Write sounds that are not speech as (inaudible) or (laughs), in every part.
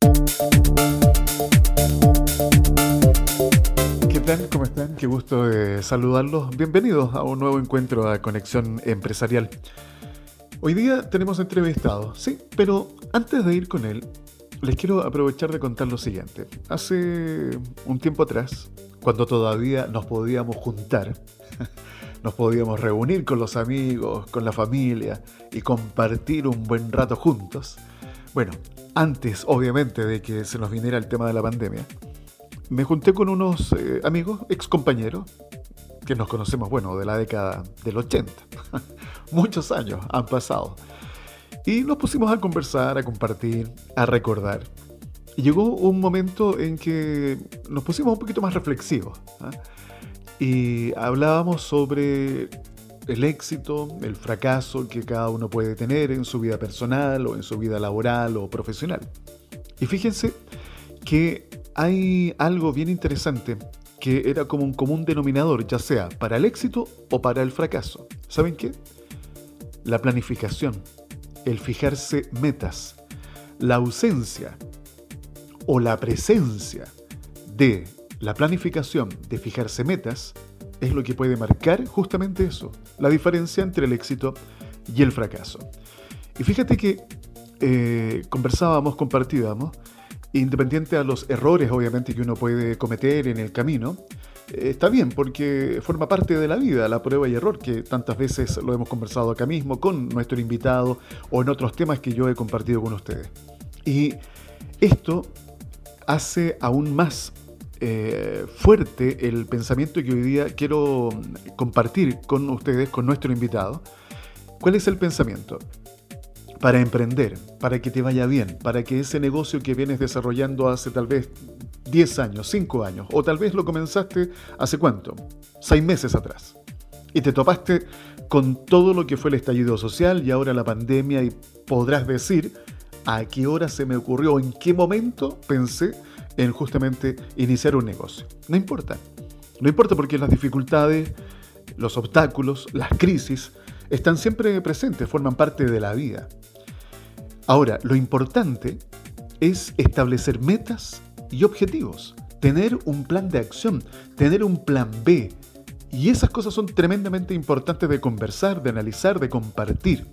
¿Qué tal? ¿Cómo están? Qué gusto de saludarlos. Bienvenidos a un nuevo encuentro de Conexión Empresarial. Hoy día tenemos entrevistado, sí, pero antes de ir con él, les quiero aprovechar de contar lo siguiente. Hace un tiempo atrás, cuando todavía nos podíamos juntar, (laughs) nos podíamos reunir con los amigos, con la familia y compartir un buen rato juntos. Bueno, antes obviamente de que se nos viniera el tema de la pandemia, me junté con unos eh, amigos, ex compañeros, que nos conocemos, bueno, de la década del 80. (laughs) Muchos años han pasado. Y nos pusimos a conversar, a compartir, a recordar. Y llegó un momento en que nos pusimos un poquito más reflexivos. ¿ah? Y hablábamos sobre el éxito, el fracaso que cada uno puede tener en su vida personal o en su vida laboral o profesional. Y fíjense que hay algo bien interesante que era como un común denominador, ya sea para el éxito o para el fracaso. ¿Saben qué? La planificación el fijarse metas, la ausencia o la presencia de la planificación de fijarse metas es lo que puede marcar justamente eso, la diferencia entre el éxito y el fracaso. Y fíjate que eh, conversábamos, compartíamos, independiente a los errores obviamente que uno puede cometer en el camino, eh, está bien porque forma parte de la vida, la prueba y error, que tantas veces lo hemos conversado acá mismo con nuestro invitado o en otros temas que yo he compartido con ustedes. Y esto hace aún más eh, fuerte el pensamiento que hoy día quiero compartir con ustedes, con nuestro invitado. ¿Cuál es el pensamiento? Para emprender, para que te vaya bien, para que ese negocio que vienes desarrollando hace tal vez 10 años, 5 años, o tal vez lo comenzaste hace cuánto, 6 meses atrás. Y te topaste con todo lo que fue el estallido social y ahora la pandemia y podrás decir a qué hora se me ocurrió, en qué momento pensé en justamente iniciar un negocio. No importa. No importa porque las dificultades, los obstáculos, las crisis están siempre presentes, forman parte de la vida. Ahora, lo importante es establecer metas y objetivos, tener un plan de acción, tener un plan B. Y esas cosas son tremendamente importantes de conversar, de analizar, de compartir.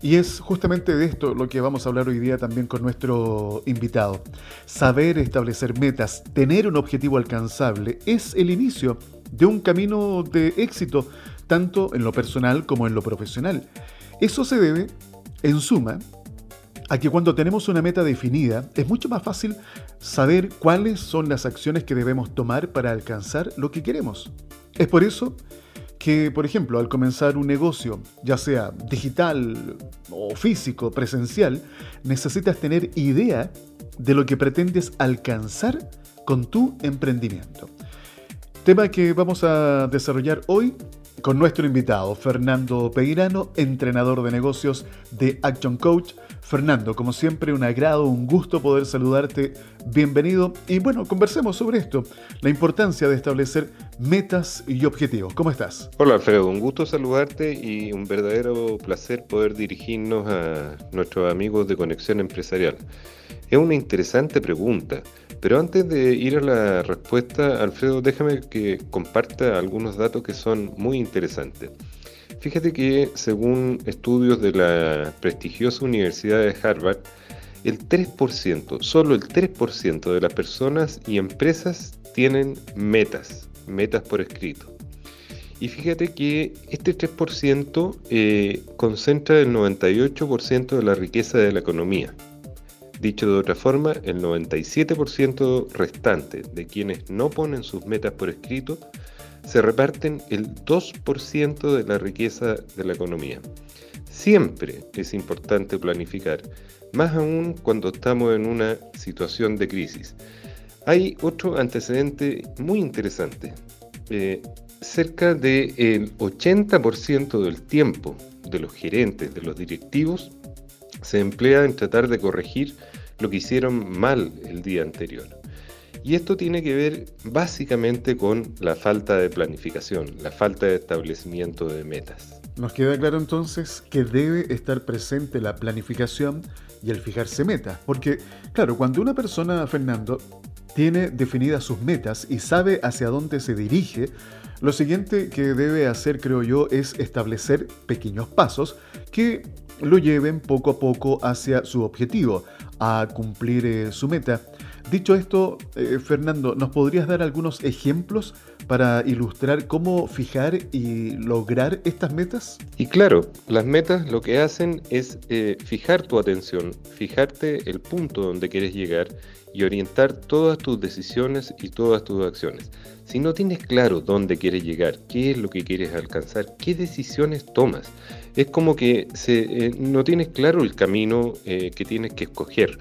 Y es justamente de esto lo que vamos a hablar hoy día también con nuestro invitado. Saber establecer metas, tener un objetivo alcanzable, es el inicio de un camino de éxito, tanto en lo personal como en lo profesional. Eso se debe, en suma, a que cuando tenemos una meta definida es mucho más fácil saber cuáles son las acciones que debemos tomar para alcanzar lo que queremos. Es por eso que, por ejemplo, al comenzar un negocio, ya sea digital o físico, presencial, necesitas tener idea de lo que pretendes alcanzar con tu emprendimiento. Tema que vamos a desarrollar hoy con nuestro invitado, Fernando Peirano, entrenador de negocios de Action Coach. Fernando, como siempre, un agrado, un gusto poder saludarte. Bienvenido. Y bueno, conversemos sobre esto, la importancia de establecer metas y objetivos. ¿Cómo estás? Hola Alfredo, un gusto saludarte y un verdadero placer poder dirigirnos a nuestros amigos de Conexión Empresarial. Es una interesante pregunta. Pero antes de ir a la respuesta, Alfredo, déjame que comparta algunos datos que son muy interesantes. Fíjate que según estudios de la prestigiosa Universidad de Harvard, el 3%, solo el 3% de las personas y empresas tienen metas, metas por escrito. Y fíjate que este 3% eh, concentra el 98% de la riqueza de la economía. Dicho de otra forma, el 97% restante de quienes no ponen sus metas por escrito se reparten el 2% de la riqueza de la economía. Siempre es importante planificar, más aún cuando estamos en una situación de crisis. Hay otro antecedente muy interesante. Eh, cerca del 80% del tiempo de los gerentes, de los directivos, se emplea en tratar de corregir lo que hicieron mal el día anterior. Y esto tiene que ver básicamente con la falta de planificación, la falta de establecimiento de metas. Nos queda claro entonces que debe estar presente la planificación y el fijarse metas. Porque, claro, cuando una persona, Fernando, tiene definidas sus metas y sabe hacia dónde se dirige, lo siguiente que debe hacer, creo yo, es establecer pequeños pasos que lo lleven poco a poco hacia su objetivo, a cumplir eh, su meta. Dicho esto, eh, Fernando, ¿nos podrías dar algunos ejemplos para ilustrar cómo fijar y lograr estas metas? Y claro, las metas lo que hacen es eh, fijar tu atención, fijarte el punto donde quieres llegar y orientar todas tus decisiones y todas tus acciones. Si no tienes claro dónde quieres llegar, qué es lo que quieres alcanzar, qué decisiones tomas, es como que se, no tienes claro el camino que tienes que escoger.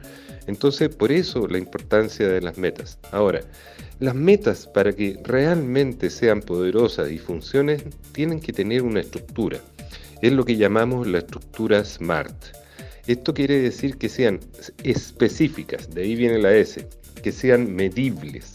Entonces, por eso la importancia de las metas. Ahora, las metas para que realmente sean poderosas y funcionen tienen que tener una estructura. Es lo que llamamos la estructura SMART. Esto quiere decir que sean específicas, de ahí viene la S, que sean medibles,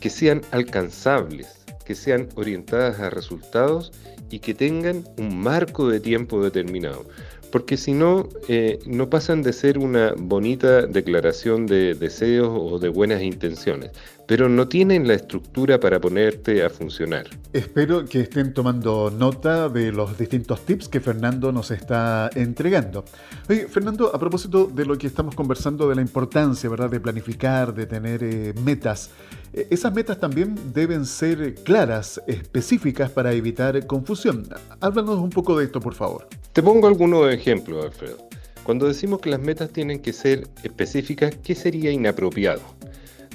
que sean alcanzables, que sean orientadas a resultados y que tengan un marco de tiempo determinado porque si no, eh, no pasan de ser una bonita declaración de deseos o de buenas intenciones, pero no tienen la estructura para ponerte a funcionar. Espero que estén tomando nota de los distintos tips que Fernando nos está entregando. Fernando, a propósito de lo que estamos conversando de la importancia, ¿verdad?, de planificar, de tener eh, metas. Eh, esas metas también deben ser claras, específicas para evitar confusión. Háblanos un poco de esto, por favor. Te pongo algunos ejemplos, Alfredo. Cuando decimos que las metas tienen que ser específicas, ¿qué sería inapropiado?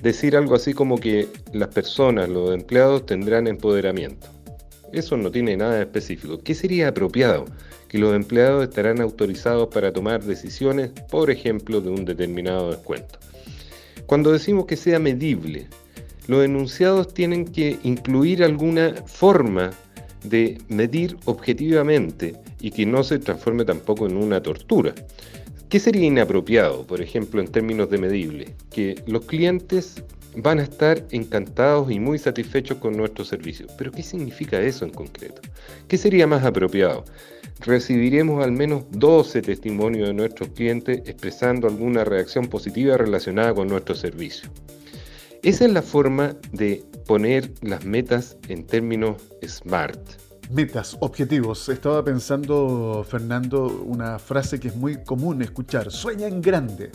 Decir algo así como que las personas, los empleados tendrán empoderamiento. Eso no tiene nada específico. ¿Qué sería apropiado? Que los empleados estarán autorizados para tomar decisiones, por ejemplo, de un determinado descuento. Cuando decimos que sea medible, los enunciados tienen que incluir alguna forma de medir objetivamente y que no se transforme tampoco en una tortura. ¿Qué sería inapropiado, por ejemplo, en términos de medible? Que los clientes van a estar encantados y muy satisfechos con nuestro servicio. Pero ¿qué significa eso en concreto? ¿Qué sería más apropiado? Recibiremos al menos 12 testimonios de nuestros clientes expresando alguna reacción positiva relacionada con nuestro servicio. Esa es la forma de poner las metas en términos SMART. Metas, objetivos. Estaba pensando, Fernando, una frase que es muy común escuchar. Sueña en grande,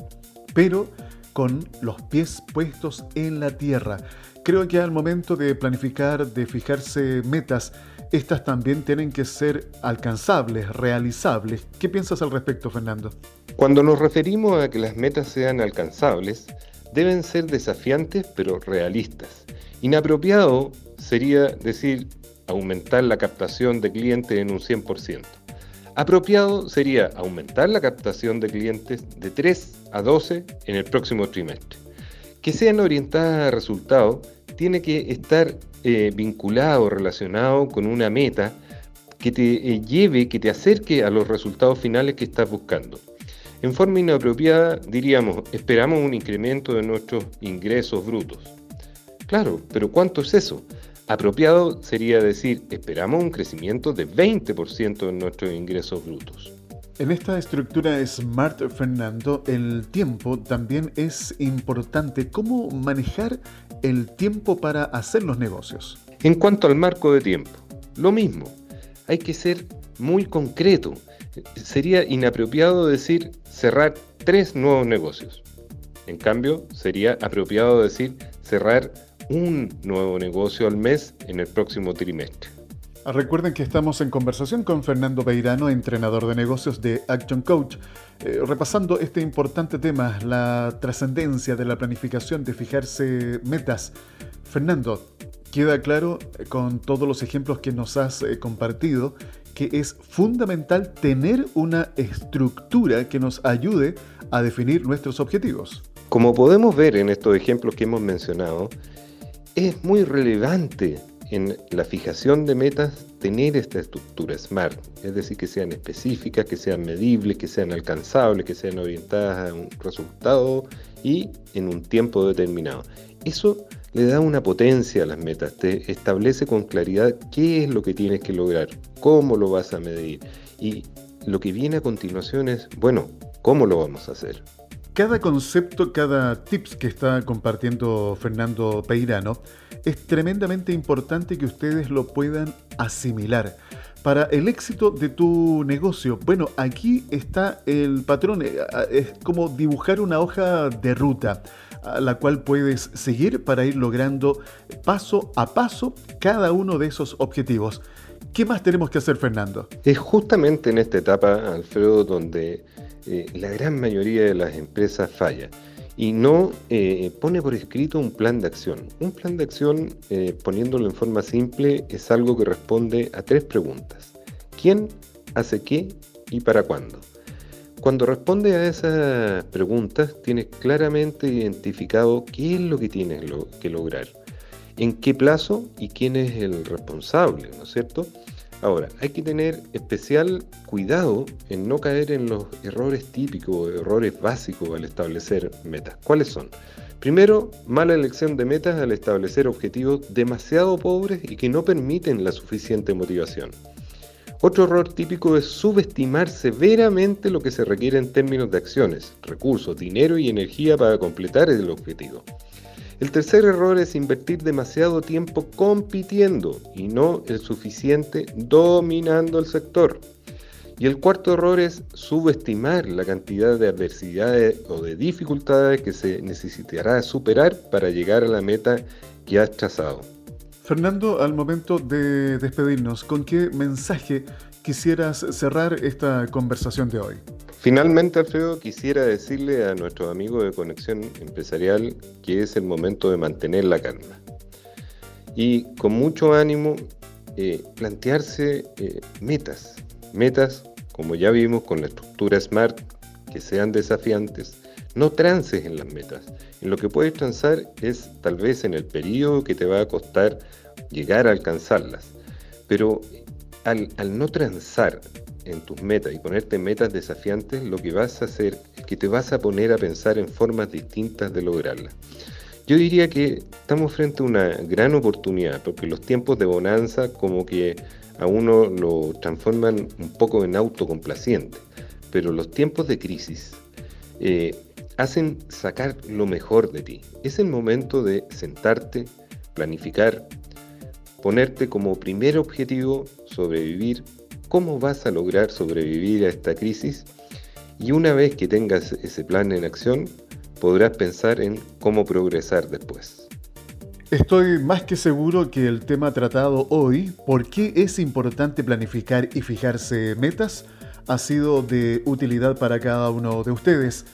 pero con los pies puestos en la tierra. Creo que al momento de planificar, de fijarse metas, estas también tienen que ser alcanzables, realizables. ¿Qué piensas al respecto, Fernando? Cuando nos referimos a que las metas sean alcanzables, deben ser desafiantes pero realistas. Inapropiado sería decir aumentar la captación de clientes en un 100%. Apropiado sería aumentar la captación de clientes de 3 a 12 en el próximo trimestre. Que sean orientadas a resultados tiene que estar eh, vinculado, relacionado con una meta que te eh, lleve, que te acerque a los resultados finales que estás buscando. En forma inapropiada diríamos, esperamos un incremento de nuestros ingresos brutos. Claro, pero ¿cuánto es eso? Apropiado sería decir, esperamos un crecimiento de 20% en nuestros ingresos brutos. En esta estructura Smart, Fernando, el tiempo también es importante. ¿Cómo manejar el tiempo para hacer los negocios? En cuanto al marco de tiempo, lo mismo. Hay que ser muy concreto. Sería inapropiado decir cerrar tres nuevos negocios. En cambio, sería apropiado decir cerrar un nuevo negocio al mes en el próximo trimestre. Recuerden que estamos en conversación con Fernando Beirano, entrenador de negocios de Action Coach, eh, repasando este importante tema, la trascendencia de la planificación, de fijarse metas. Fernando, queda claro eh, con todos los ejemplos que nos has eh, compartido que es fundamental tener una estructura que nos ayude a definir nuestros objetivos. Como podemos ver en estos ejemplos que hemos mencionado, es muy relevante en la fijación de metas tener esta estructura SMART, es decir, que sean específicas, que sean medibles, que sean alcanzables, que sean orientadas a un resultado y en un tiempo determinado. Eso le da una potencia a las metas, te establece con claridad qué es lo que tienes que lograr, cómo lo vas a medir y lo que viene a continuación es, bueno, ¿Cómo lo vamos a hacer? Cada concepto, cada tips que está compartiendo Fernando Peirano es tremendamente importante que ustedes lo puedan asimilar. Para el éxito de tu negocio, bueno, aquí está el patrón, eh, es como dibujar una hoja de ruta a la cual puedes seguir para ir logrando paso a paso cada uno de esos objetivos. ¿Qué más tenemos que hacer, Fernando? Es justamente en esta etapa, Alfredo, donde eh, la gran mayoría de las empresas falla y no eh, pone por escrito un plan de acción. Un plan de acción, eh, poniéndolo en forma simple, es algo que responde a tres preguntas. ¿Quién hace qué y para cuándo? Cuando responde a esas preguntas, tienes claramente identificado qué es lo que tienes que lograr, en qué plazo y quién es el responsable, ¿no es cierto? Ahora, hay que tener especial cuidado en no caer en los errores típicos, errores básicos al establecer metas. ¿Cuáles son? Primero, mala elección de metas al establecer objetivos demasiado pobres y que no permiten la suficiente motivación. Otro error típico es subestimar severamente lo que se requiere en términos de acciones, recursos, dinero y energía para completar el objetivo. El tercer error es invertir demasiado tiempo compitiendo y no el suficiente dominando el sector. Y el cuarto error es subestimar la cantidad de adversidades o de dificultades que se necesitará superar para llegar a la meta que has trazado. Fernando, al momento de despedirnos, ¿con qué mensaje quisieras cerrar esta conversación de hoy? Finalmente, Alfredo, quisiera decirle a nuestros amigos de Conexión Empresarial que es el momento de mantener la calma y con mucho ánimo eh, plantearse eh, metas, metas como ya vimos con la estructura SMART, que sean desafiantes, no trances en las metas. En lo que puedes transar es tal vez en el periodo que te va a costar llegar a alcanzarlas, pero al, al no transar en tus metas y ponerte metas desafiantes, lo que vas a hacer es que te vas a poner a pensar en formas distintas de lograrlas. Yo diría que estamos frente a una gran oportunidad, porque los tiempos de bonanza como que a uno lo transforman un poco en autocomplaciente, pero los tiempos de crisis eh, hacen sacar lo mejor de ti. Es el momento de sentarte, planificar, ponerte como primer objetivo sobrevivir cómo vas a lograr sobrevivir a esta crisis y una vez que tengas ese plan en acción, podrás pensar en cómo progresar después. Estoy más que seguro que el tema tratado hoy, por qué es importante planificar y fijarse metas, ha sido de utilidad para cada uno de ustedes.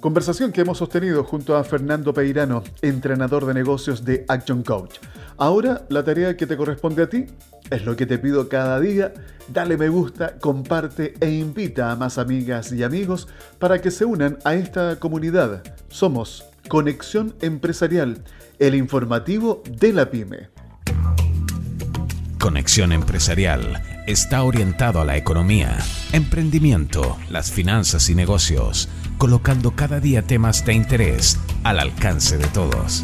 Conversación que hemos sostenido junto a Fernando Peirano, entrenador de negocios de Action Coach. Ahora la tarea que te corresponde a ti es lo que te pido cada día. Dale me gusta, comparte e invita a más amigas y amigos para que se unan a esta comunidad. Somos Conexión Empresarial, el informativo de la pyme. Conexión Empresarial está orientado a la economía, emprendimiento, las finanzas y negocios, colocando cada día temas de interés al alcance de todos.